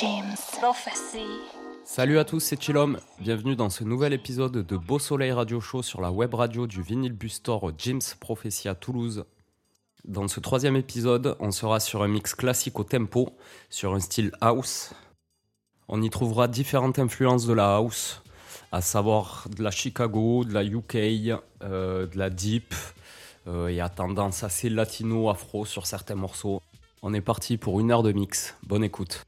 James. Prophecy. Salut à tous, c'est Chillom. Bienvenue dans ce nouvel épisode de Beau Soleil Radio Show sur la web radio du Vinyl Bustor James Prophecy à Toulouse. Dans ce troisième épisode, on sera sur un mix classique au tempo, sur un style house. On y trouvera différentes influences de la house, à savoir de la Chicago, de la UK, euh, de la deep, euh, et à tendance assez latino-afro sur certains morceaux. On est parti pour une heure de mix. Bonne écoute.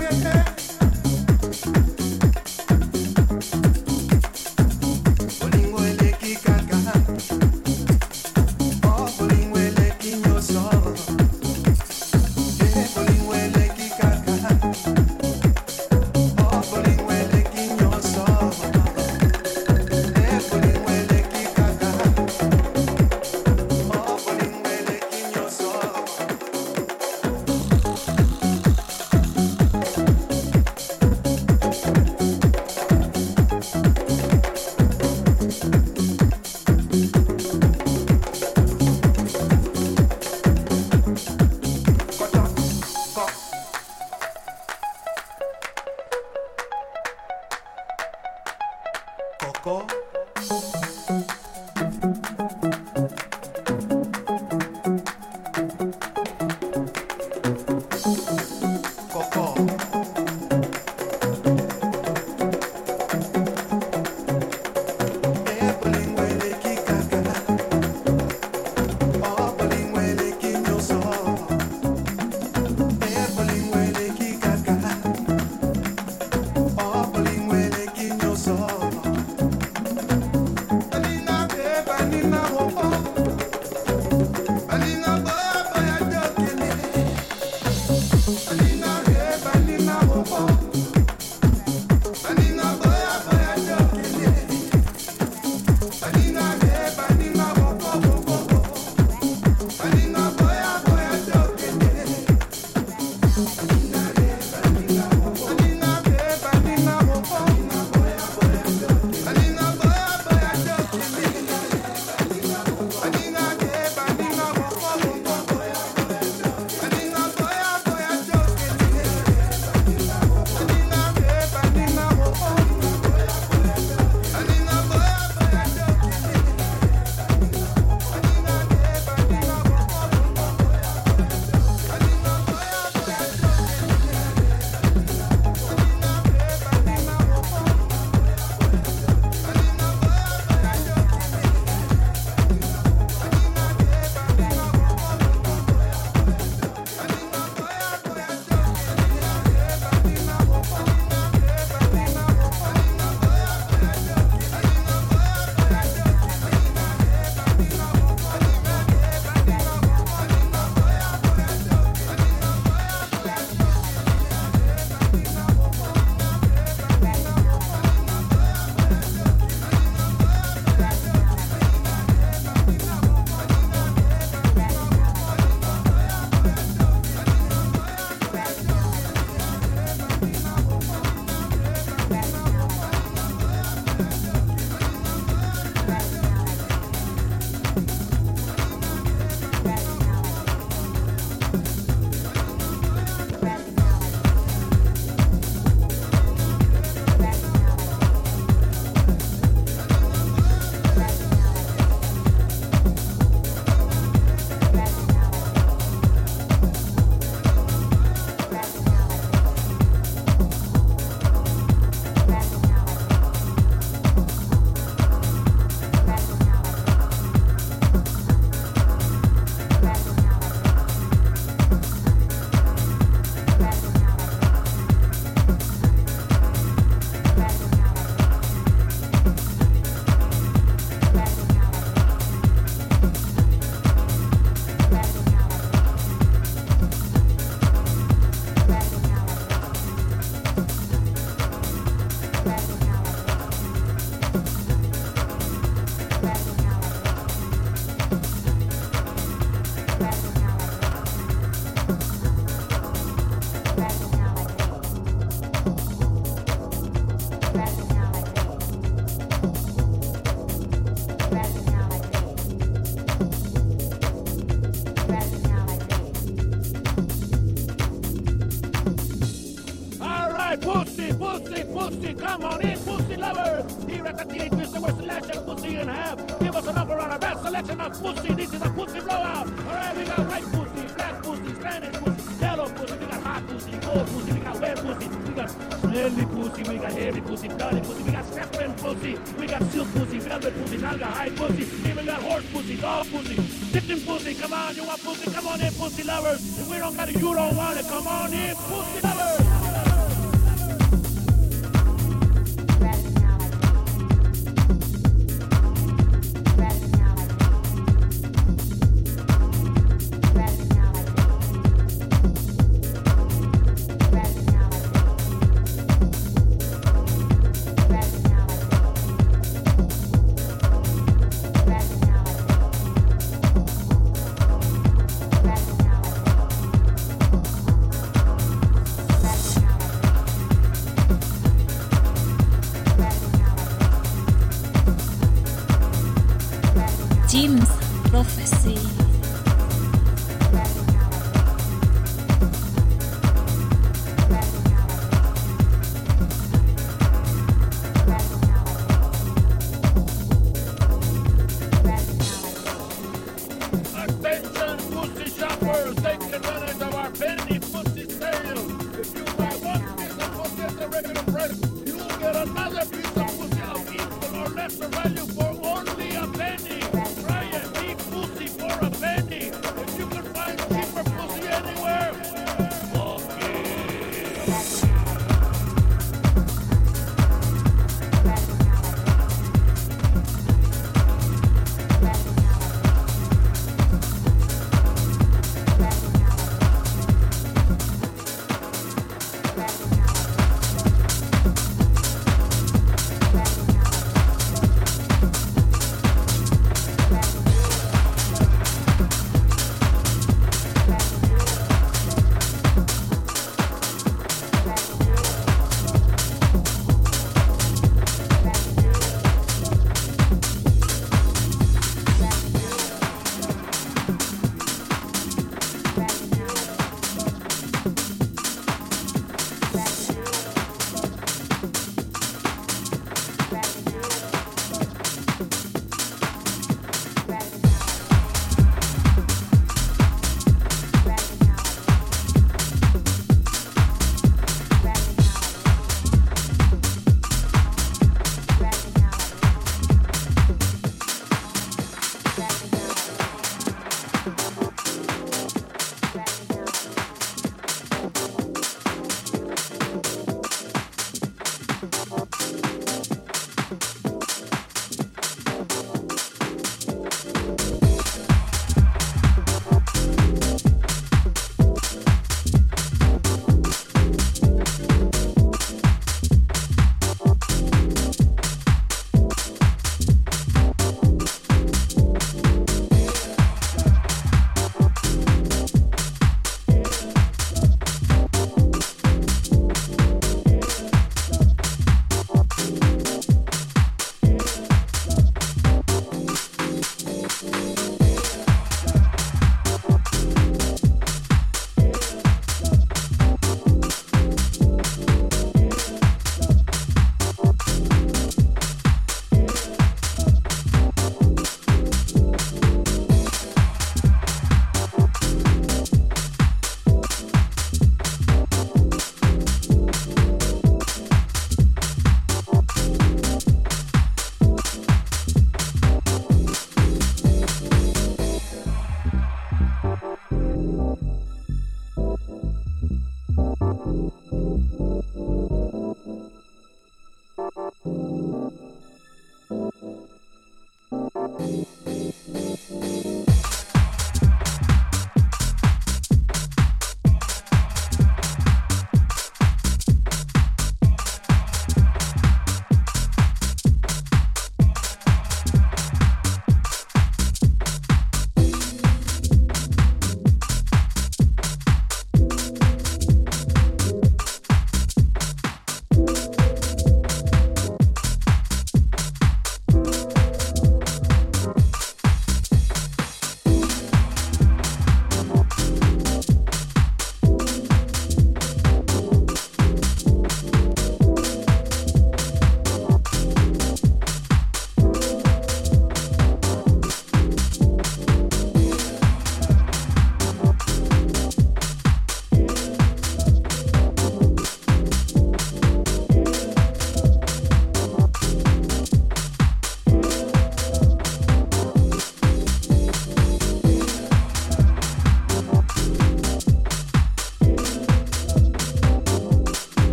Yeah. Prophecy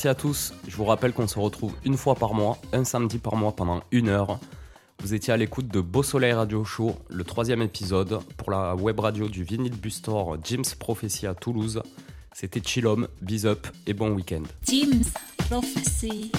Merci à tous. Je vous rappelle qu'on se retrouve une fois par mois, un samedi par mois pendant une heure. Vous étiez à l'écoute de Beau Soleil Radio Show, le troisième épisode pour la web radio du Vinyl Bustor James Prophecy à Toulouse. C'était Chillom, bis up et bon week-end. Jim's Prophecy.